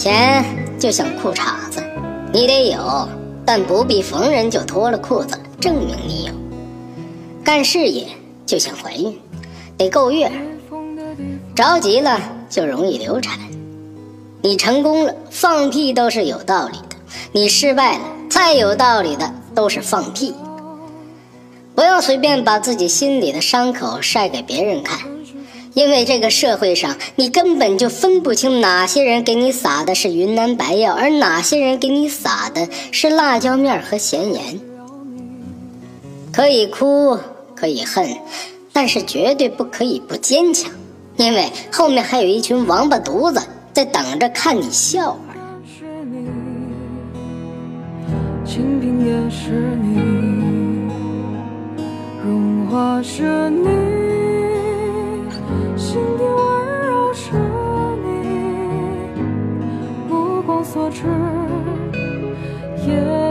钱就像裤衩子，你得有，但不必逢人就脱了裤子证明你有。干事业就像怀孕，得够月，着急了就容易流产。你成功了，放屁都是有道理的；你失败了，再有道理的都是放屁。不要随便把自己心里的伤口晒给别人看，因为这个社会上，你根本就分不清哪些人给你撒的是云南白药，而哪些人给你撒的是辣椒面和咸盐。可以哭，可以恨，但是绝对不可以不坚强，因为后面还有一群王八犊子。在等着看你笑话。是你，清贫也是你，荣华是你，you.